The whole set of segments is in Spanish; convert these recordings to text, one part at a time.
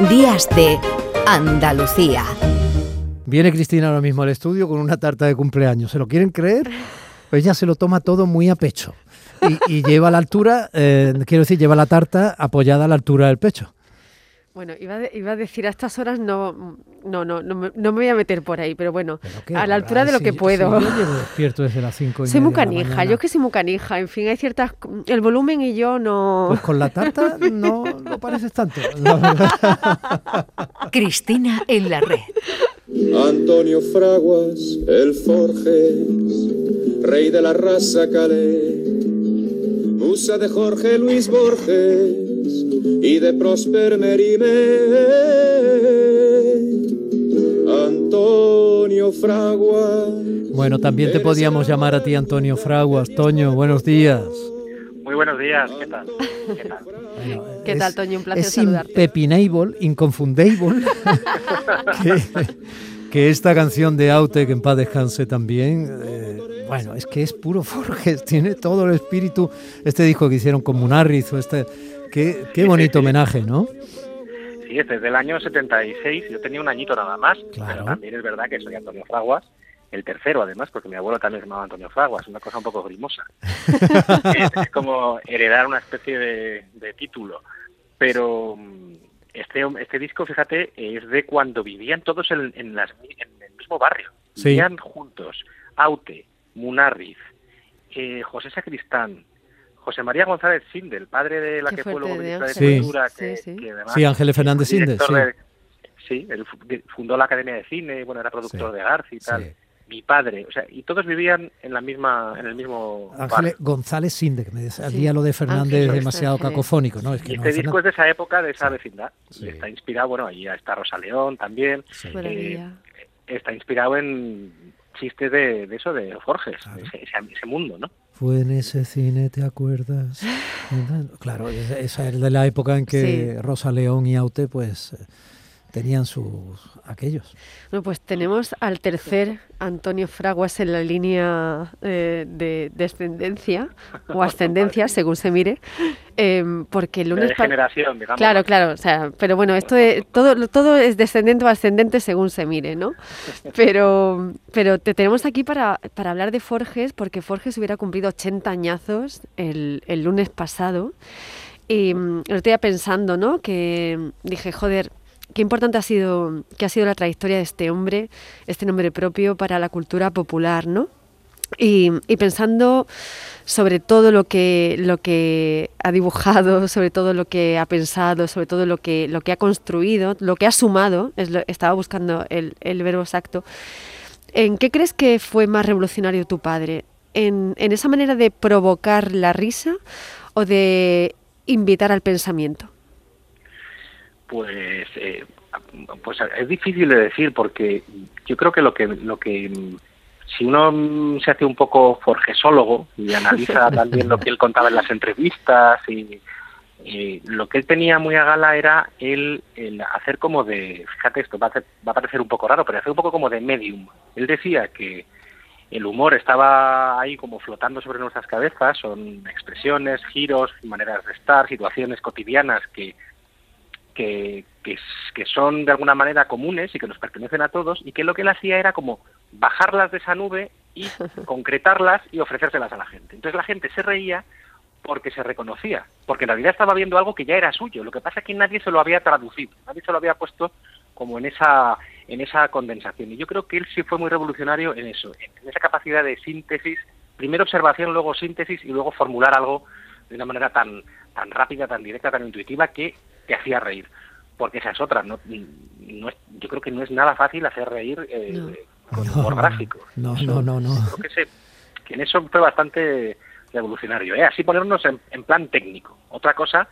Días de Andalucía. Viene Cristina ahora mismo al estudio con una tarta de cumpleaños. ¿Se lo quieren creer? Pues ella se lo toma todo muy a pecho. Y, lleva la altura, eh, quiero decir, lleva la tarta apoyada a la altura del pecho. Bueno, iba, iba, a decir a estas horas no, no, no, no me, no me voy a meter por ahí, pero bueno, a la altura de lo que puedo. yo llevo despierto desde las 5 y Soy muy canija, yo que soy muy canija, en fin, hay ciertas... El volumen y yo no... Pues con la tarta no, no pareces tanto, Cristina en la red. Antonio Fraguas, el Forges, rey de la raza Calais, musa de Jorge Luis Borges y de Prosper Merime. Antonio Fraguas. Bueno, también te podíamos llamar a ti Antonio Fraguas. Toño, buenos días. Muy buenos días, ¿qué tal? ¿Qué tal? ¿Qué tal, Toño? Un placer es saludarte. Impepinable, inconfundible, que, que, esta canción de Aute, que en paz descanse también, eh, bueno, es que es puro Forges, tiene todo el espíritu, este disco que hicieron con Munarriz, o este, Qué, bonito homenaje, ¿no? Sí, es desde el año 76, yo tenía un añito nada más, pero también es verdad que soy Antonio Fraguas, el tercero además, porque mi abuelo también se llamaba Antonio Fraguas, una cosa un poco grimosa. es, como heredar una especie de, título. Pero mm, este, este disco, fíjate, es de cuando vivían todos en, en, el mismo barrio. Vivían juntos. Aute, Munarriz, eh, José Sacristán, José María González Sindel, padre de la que fue luego ministra de Cultura, que, sí, sí. Ángeles Fernández Sindel, sí. sí, él fundó la Academia de Cine, bueno, era productor de García y tal. Mi padre, o sea, y todos vivían en la misma, en el mismo. Ángeles González Sindel, que me decía lo de Fernández demasiado cacofónico, ¿no? Es que este disco es de esa época, de esa vecindad. Está inspirado, bueno, ahí está Rosa León también. Eh, está inspirado en chistes de, eso, de Forges, ese, ese mundo, ¿no? Fue en ese cine, ¿te acuerdas? Claro, esa es de la época en que Rosa León y Aute pues eh, tenían sus aquellos. Bueno, pues tenemos al tercer Antonio Fraguas en la línea eh, de descendencia o ascendencia, según se mire, em, porque el lunes... De generación, digamos. Claro, claro, o sea, pero bueno, esto todo, todo es descendente o ascendente según se mire, ¿no? Pero, pero te tenemos aquí para, para hablar de Forges, porque Forges hubiera cumplido 80 añazos el, el lunes pasado. Y mm, lo estoy pensando, ¿no? Que dije, joder, qué importante ha sido, que ha sido la trayectoria de este hombre, este nombre propio para la cultura popular, ¿no? Y, pensando sobre todo lo que, lo que ha dibujado, sobre todo lo que ha pensado, sobre todo lo que, lo que ha construido, lo que ha sumado, es estaba buscando el, el, verbo exacto, ¿en qué crees que fue más revolucionario tu padre? ¿En, ¿En esa manera de provocar la risa o de invitar al pensamiento? Pues, eh, pues es difícil de decir porque yo creo que lo que lo que si uno se hace un poco forgesólogo y analiza también lo que él contaba en las entrevistas y, lo que él tenía muy a gala era el, el hacer como de, fíjate esto, va a, va a parecer un poco raro, pero hacer un poco como de medium. Él decía que el humor estaba ahí como flotando sobre nuestras cabezas, son expresiones, giros, maneras de estar, situaciones cotidianas que que, que, son de alguna manera comunes y que nos pertenecen a todos, y que lo que él hacía era como bajarlas de esa nube y concretarlas y ofrecérselas a la gente. Entonces la gente se reía porque se reconocía, porque en realidad estaba viendo algo que ya era suyo. Lo que pasa es que nadie se lo había traducido, nadie se lo había puesto como en esa en esa condensación. Y yo creo que él sí fue muy revolucionario en eso, en esa capacidad de síntesis, primero observación, luego síntesis y luego formular algo de una manera tan tan rápida, tan directa, tan intuitiva que te hacía reír. Porque esa es otra, no, no yo creo que no es nada fácil hacer reír eh, con humor gráfico. No, no, no, no. Creo que, que, en eso fue bastante revolucionario. ¿eh? Así ponernos en, en, plan técnico. Otra cosa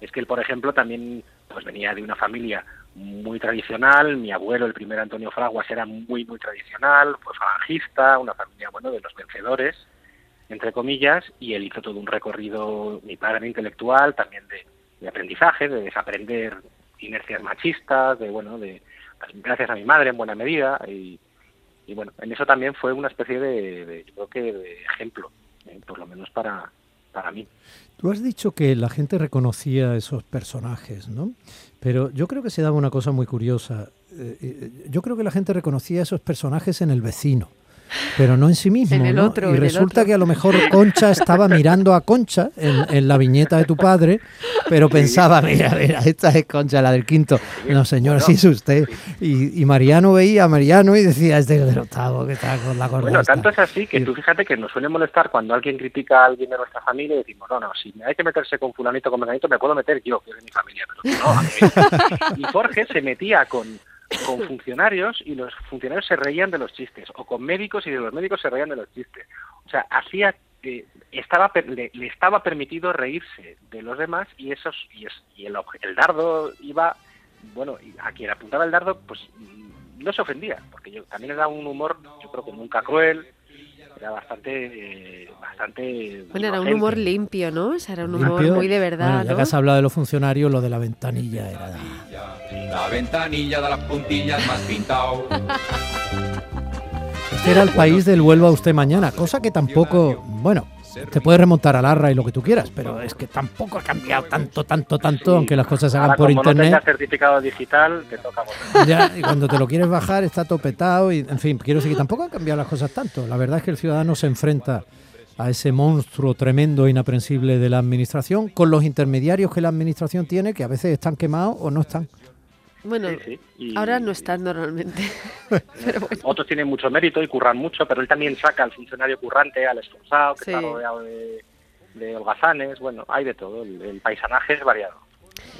es que él, por ejemplo, también pues venía de una familia muy tradicional. Mi abuelo, el primer Antonio Fraguas, era muy, muy tradicional, fue falangista, una familia, bueno, de los vencedores, entre comillas, y él hizo todo un recorrido, mi padre intelectual, también de, de aprendizaje, de desaprender inercias machistas, de bueno, de gracias a mi madre en buena medida y, bueno, en eso también fue una especie de, yo creo que de ejemplo, eh, por lo menos para para mí. Tú has dicho que la gente reconocía esos personajes, ¿no? Pero yo creo que se daba una cosa muy curiosa. Eh, eh, yo creo que la gente reconocía esos personajes en el vecino pero no en sí mismo. En el ¿no? otro, y en el resulta otro. que a lo mejor Concha estaba mirando a Concha en, en la viñeta de tu padre, pero pensaba, mira, mira, esta es Concha, la del quinto. No, señor, sí es usted. Y, y Mariano veía a Mariano y decía, este es el del octavo, que está con la gorda Bueno, esta". tanto es así que tú fíjate que nos suele molestar cuando alguien critica a alguien de nuestra familia y decimos, no, no, si hay que meterse con fulanito, con menganito, me puedo meter yo, que es de mi familia, pero tú no. a mí. y Jorge se metía con, con funcionarios y los funcionarios se reían de los chistes, o con médicos y de los médicos se reían de los chistes. O sea, hacía eh, estaba le, le estaba permitido reírse de los demás y esos y, es, y el, el dardo iba bueno a quien apuntaba el dardo pues mm, no se ofendía porque yo también era un humor yo creo que nunca cruel era bastante eh, bastante Bueno, era un humor limpio, ¿no? O sea, era un humor Limpio. muy de Bueno, verdad, ya ¿no? que has hablado de los funcionarios, lo de la ventanilla era... La ventanilla de las puntillas más pintado. Este era el país del vuelva usted mañana, cosa que tampoco, bueno, te puedes remontar al arra y lo que tú quieras, pero es que tampoco ha cambiado tanto, tanto, tanto, Sí. aunque las cosas se hagan Ahora, por como internet. certificado digital te toca. Ya, y cuando te lo quieres bajar está topetado y, en fin, quiero decir que tampoco han cambiado las cosas tanto. La verdad es que el ciudadano se enfrenta a ese monstruo tremendo e inaprensible de la administración con los intermediarios que la administración tiene, que a veces están quemados o no están. Bueno, Sí, sí. Y- ahora no están normalmente. Pero bueno. otros tienen mucho mérito y curran mucho, pero él también saca al funcionario currante, al esforzado, que Sí. está rodeado de, de holgazanes, bueno, hay de todo, el, el paisanaje es variado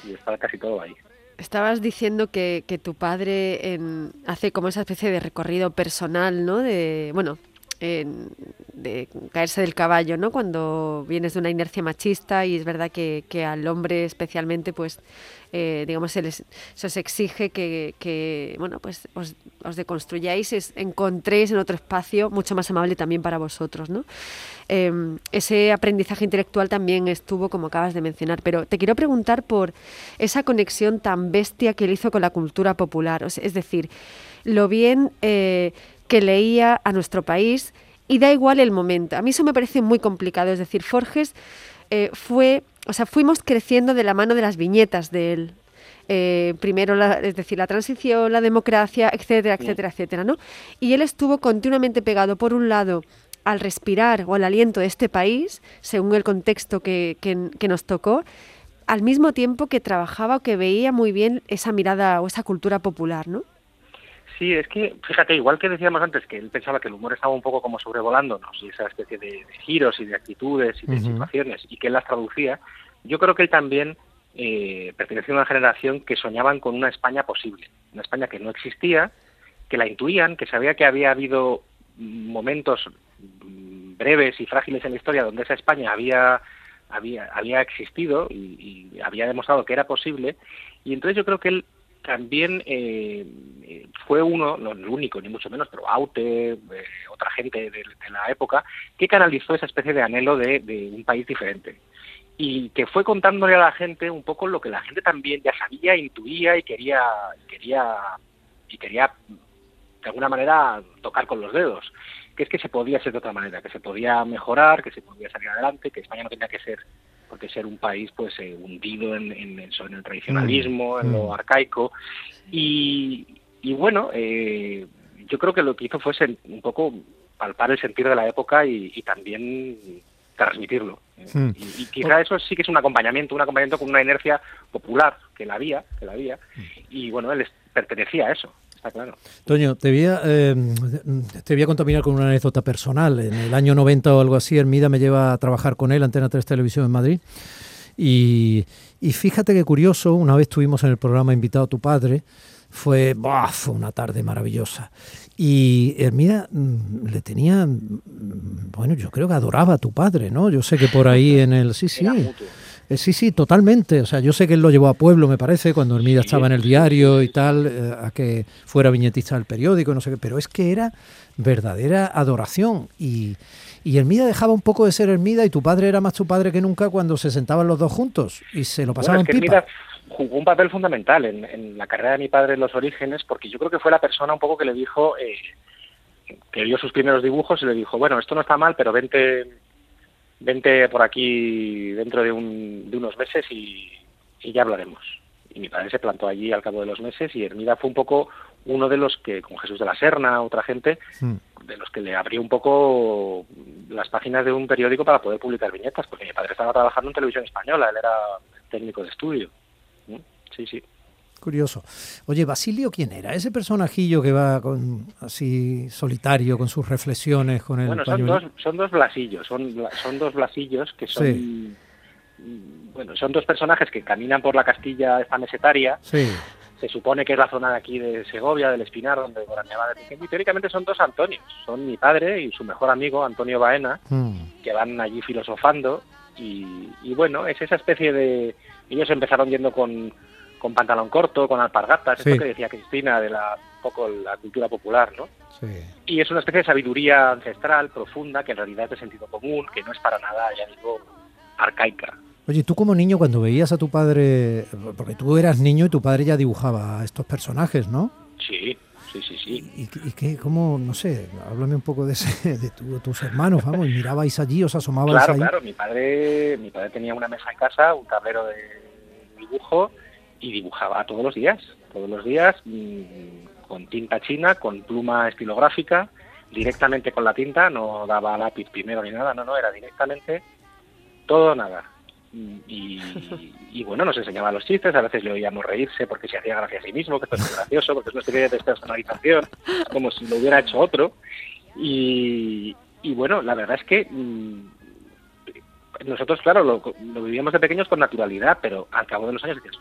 y está casi todo ahí. Estabas diciendo que, que tu padre en- hace como esa especie de recorrido personal, ¿no? De, bueno, de caerse del caballo, ¿no? Cuando vienes de una inercia machista y es verdad que, que al hombre especialmente, pues, eh, digamos, se, les, se os exige que, que, bueno, pues os, os deconstruyáis, encontréis en otro espacio mucho más amable también para vosotros, ¿no? Eh, ese aprendizaje intelectual también estuvo, como acabas de mencionar, pero te quiero preguntar por esa conexión tan bestia que él hizo con la cultura popular, o es decir, lo bien eh, que leía a nuestro país y da igual el momento. A mí eso me parece muy complicado, es decir, Forges eh, fue, o sea, fuimos creciendo de la mano de las viñetas de él. Eh, primero, la, es decir, la transición, la democracia, etcétera, etcétera, etcétera, ¿no? Y él estuvo continuamente pegado, por un lado, al respirar o al aliento de este país, según el contexto que, que- que nos tocó, al mismo tiempo que trabajaba o que veía muy bien esa mirada o esa cultura popular, ¿no? Sí, es que, fíjate, igual que decíamos antes que él pensaba que el humor estaba un poco como sobrevolándonos y esa especie de, de giros y de actitudes y de situaciones y que él las traducía, yo creo que él también eh, pertenecía a una generación que soñaban con una España posible, una España que no existía, que la intuían, que sabía que había habido momentos breves y frágiles en la historia donde esa España había había, había existido y, y había demostrado que era posible y entonces yo creo que él también eh, eh, fue uno, no el único ni mucho menos, pero Aute, eh, otra gente de, de la época, que canalizó esa especie de anhelo de, de un país diferente. Y que fue contándole a la gente un poco lo que la gente también ya sabía, intuía y quería quería y quería de alguna manera tocar con los dedos, que es que se podía ser de otra manera, que se podía mejorar, que se podía salir adelante, que España no tenía que ser porque ser un país pues eh, hundido en, en, el tradicionalismo, en lo Mm. arcaico y, y bueno, eh, yo creo que lo que hizo fue sen- un poco palpar el sentido de la época y, y también transmitirlo. Eh, Mm. Y, y quizá eso sí que es un acompañamiento, un acompañamiento con una inercia popular, que la había, que la había, y bueno, él pertenecía a eso, está claro. Toño, te voy, a, eh, te voy a contaminar con una anécdota personal. En el año 90 o algo así, Hermida me lleva a trabajar con él, Antena 3 Televisión en Madrid. Y, y fíjate qué curioso, una vez estuvimos en el programa Invitado a tu padre, fue, ¡buah! fue una tarde maravillosa. Y Hermida mm, le tenía, mm, bueno, yo creo que adoraba a tu padre, ¿no? Yo sé que por ahí en el, sí, sí. Era mutuo. Eh, sí, sí, totalmente. O sea, yo sé que él lo llevó a pueblo, me parece, cuando Hermida estaba en el diario y tal, eh, a que fuera viñetista del periódico, no sé qué, pero es que era verdadera adoración y, y Hermida dejaba un poco de ser Hermida y tu padre era más tu padre que nunca cuando se sentaban los dos juntos y se lo Bueno, pasaban es que pipa. Hermida jugó un papel fundamental en, en la carrera de mi padre en los orígenes, porque yo creo que fue la persona un poco que le dijo, eh, que vio sus primeros dibujos y le dijo, bueno, esto no está mal, pero vente, vente por aquí dentro de, un- de unos meses y, y ya hablaremos. Y mi padre se plantó allí al cabo de los meses y Hermida fue un poco uno de los que, con Jesús de la Serna, otra gente, Mm. de los que le abrió un poco las páginas de un periódico para poder publicar viñetas, porque mi padre estaba trabajando en televisión española, él era técnico de estudio. Sí, sí. Curioso. Oye, Basilio, ¿quién era? Ese personajillo que va con así solitario, con sus reflexiones, con el Bueno, son pañuelo. dos, son dos blasillos, son, son dos blasillos que son... Sí. mm, Bueno, son dos personajes que caminan por la Castilla esta mesetaria, Sí, se supone que es la zona de aquí de Segovia, del Espinar, donde veraneaba de pequeño, y teóricamente son dos Antonios, son mi padre y su mejor amigo, Antonio Baena, Mm. que van allí filosofando, y, y bueno, es esa especie de... Ellos empezaron yendo con, con pantalón corto, con alpargatas, Sí. esto que decía Cristina, de la un poco la cultura popular, ¿no? sí. Y es una especie de sabiduría ancestral, profunda, que en realidad es de sentido común, que no es para nada, ya digo, arcaica. Oye, tú como niño cuando veías a tu padre, porque tú eras niño y tu padre ya dibujaba a estos personajes, ¿no? Sí, sí, sí, sí. ¿Y, y qué, cómo, no sé, háblame un poco de, ese, de tu- tus hermanos, vamos, y mirabais allí, os asomabais Claro, claro, mi padre, mi padre tenía una mesa en casa, un tablero de dibujo y dibujaba todos los días, todos los días mm, con tinta china, con pluma estilográfica, directamente con la tinta, no daba lápiz primero ni nada, no, no, era directamente todo nada. Mm, Y, bueno, nos enseñaba los chistes, a veces le oíamos reírse porque se hacía gracia a sí mismo, que esto es gracioso, porque es una especie de despersonalización, como si lo hubiera hecho otro. Y, bueno, la verdad es que mm, nosotros, claro, lo, lo vivíamos de pequeños con naturalidad, pero al cabo de los años dices,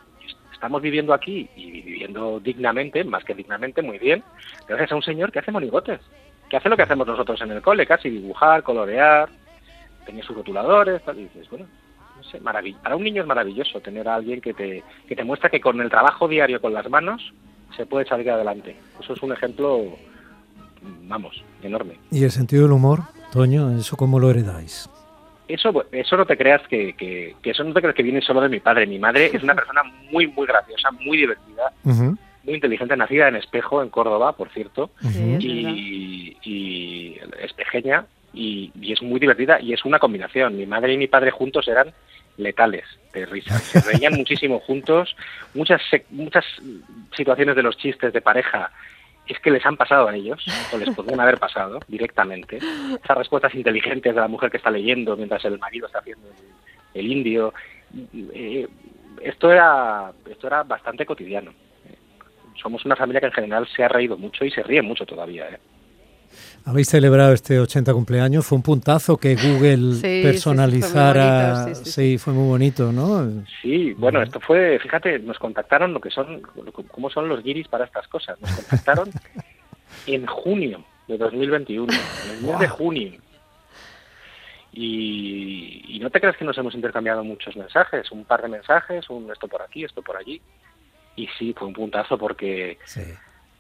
estamos viviendo aquí y viviendo dignamente, más que dignamente, muy bien, gracias a un señor que hace monigotes, que hace lo que hacemos nosotros en el cole, casi dibujar, colorear, tenía sus rotuladores, tal, dices, bueno, no para un niño es maravilloso tener a alguien que te, que te muestra que con el trabajo diario con las manos se puede salir adelante. Eso es un ejemplo, vamos, enorme. Y el sentido del humor, Toño, ¿eso cómo lo heredáis? Eso, eso no te creas que, que, que eso no te creas que viene solo de mi padre. Mi madre es una persona muy, muy graciosa, muy divertida, muy inteligente, nacida en Espejo, en Córdoba, por cierto, y, y es pequeña y, y es muy divertida y es una combinación. Mi madre y mi padre juntos eran letales de risa. Se reían muchísimo juntos. Muchas, se- muchas situaciones de los chistes de pareja es que les han pasado a ellos, o les podrían haber pasado directamente. Esas respuestas inteligentes de la mujer que está leyendo mientras el marido está haciendo el, indio. Eh, esto era esto era bastante cotidiano. Somos una familia que en general se ha reído mucho y se ríe mucho todavía. ¿eh? Habéis celebrado este 80 cumpleaños, fue un puntazo que Google Sí, sí, sí, fue muy personalizara. bonito, sí, sí, sí. fue muy bonito, ¿no? Sí, bueno, esto fue, fíjate, nos contactaron lo que son, lo- cómo son los guiris para estas cosas. Nos contactaron en junio de 2021, en el mes de junio. Y, y no te creas que nos hemos intercambiado muchos mensajes, un par de mensajes, un esto por aquí, esto por allí. Y sí, fue un puntazo porque Sí.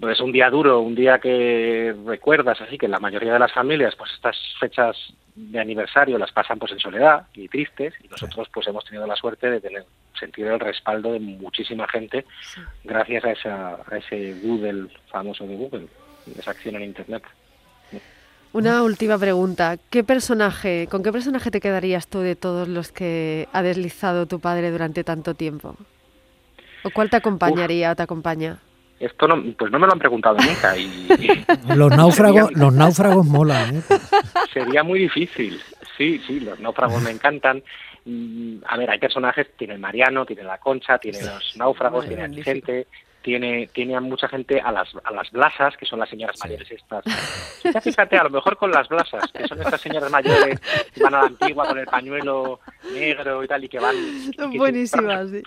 Pues, es un día duro, un día que recuerdas así que la mayoría de las familias pues estas fechas de aniversario las pasan pues en soledad y tristes y nosotros pues hemos tenido la suerte de tener sentir el respaldo de muchísima gente gracias a, esa, a ese Google famoso de Google, esa acción en internet. Una última pregunta. ¿Qué personaje, con qué personaje te quedarías tú de todos los que ha deslizado tu padre durante tanto tiempo? ¿O cuál te acompañaría o te acompaña? Esto no, pues no me lo han preguntado nunca y, Los náufragos, Sería- los náufragos molan, ¿eh? Sería muy difícil. Sí, sí, los náufragos me encantan. A ver, hay personajes, tiene el Mariano, tiene la Concha, tiene los náufragos, tiene a magnífico. Vicente, tiene, tiene a mucha gente, a las, a las blasas, que son las señoras Sí. mayores estas. Ya fíjate, a lo mejor con las blasas, que son estas señoras mayores que van a la antigua con el pañuelo negro y tal, y que van... Son que- buenísimas, sí.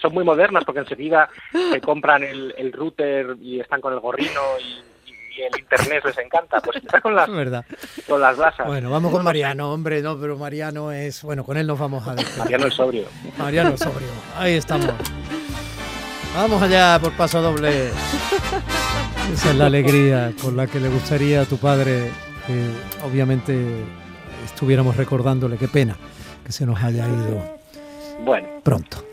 Son muy modernas porque enseguida se compran el, el router y están con el gorrino y, y el internet les encanta. Pues está con las, Es verdad. con las blasas. Bueno, vamos con Mariano, hombre, no, pero Mariano es, bueno, con él nos vamos a despedir. Mariano el sobrio. Mariano Sobrio, ahí estamos. Vamos allá por paso doble. Esa es la alegría con la que le gustaría a tu padre que obviamente estuviéramos recordándole. Qué pena que se nos haya ido Bueno, pronto.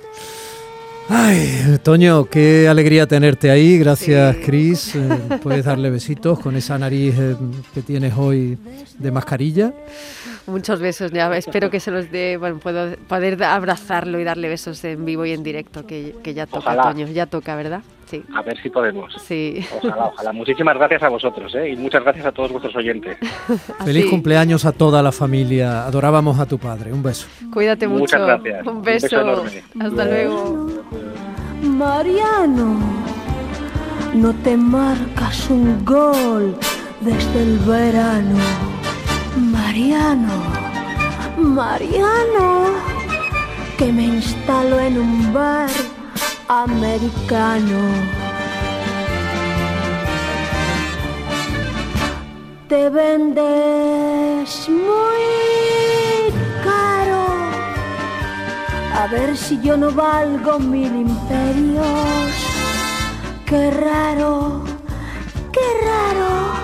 Ay, Toño, qué alegría tenerte ahí. Gracias, Cris. Eh, puedes darle besitos con esa nariz eh, que tienes hoy de mascarilla. Muchos besos, ya espero que se los dé, bueno, puedo poder abrazarlo y darle besos en vivo y en directo, que, que ya toca, Ojalá. Toño, ya toca, ¿verdad? Sí. A ver si podemos. Sí. Ojalá, ojalá. Muchísimas gracias a vosotros, ¿eh? Y muchas gracias a todos vuestros oyentes. Feliz cumpleaños a toda la familia. Adorábamos a tu padre. Un beso. Cuídate mucho. Muchas gracias. Un Un beso. beso enorme. Hasta luego. Mariano, no te marcas un gol desde el verano. Mariano, Mariano, que me instalo en un bar americano. Te vendes muy caro. A ver si yo no valgo mil imperios. Qué raro, qué raro.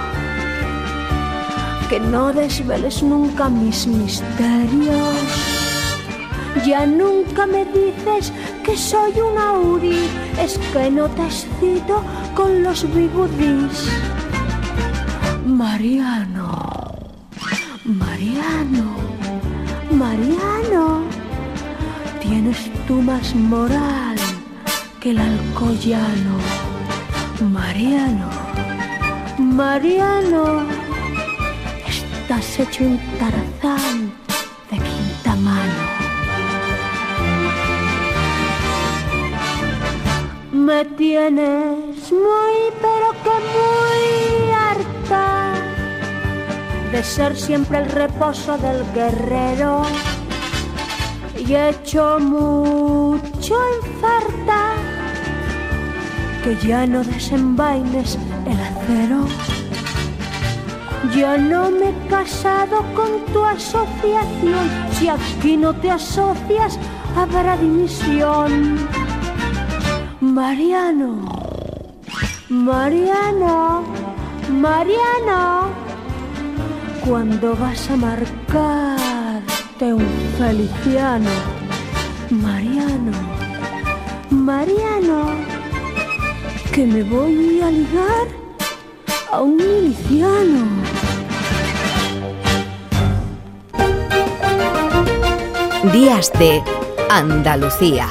Que no desveles nunca mis misterios. Ya nunca me dices que soy un Audi. Es que no te excito con los bigudis. Mariano, Mariano, Mariano. Tienes tú más moral que el alcoyano. Mariano, Mariano, estás hecho un tarzán Me tienes muy, pero que muy harta de ser siempre el reposo del guerrero y he hecho mucho en falta que ya no desenvaines el acero. Yo no me he casado con tu asociación, si aquí no te asocias habrá dimisión. Mariano, Mariano, Mariano, cuando vas a marcarte un feliciano, Mariano, Mariano, que me voy a ligar a un miliciano. Días de Andalucía.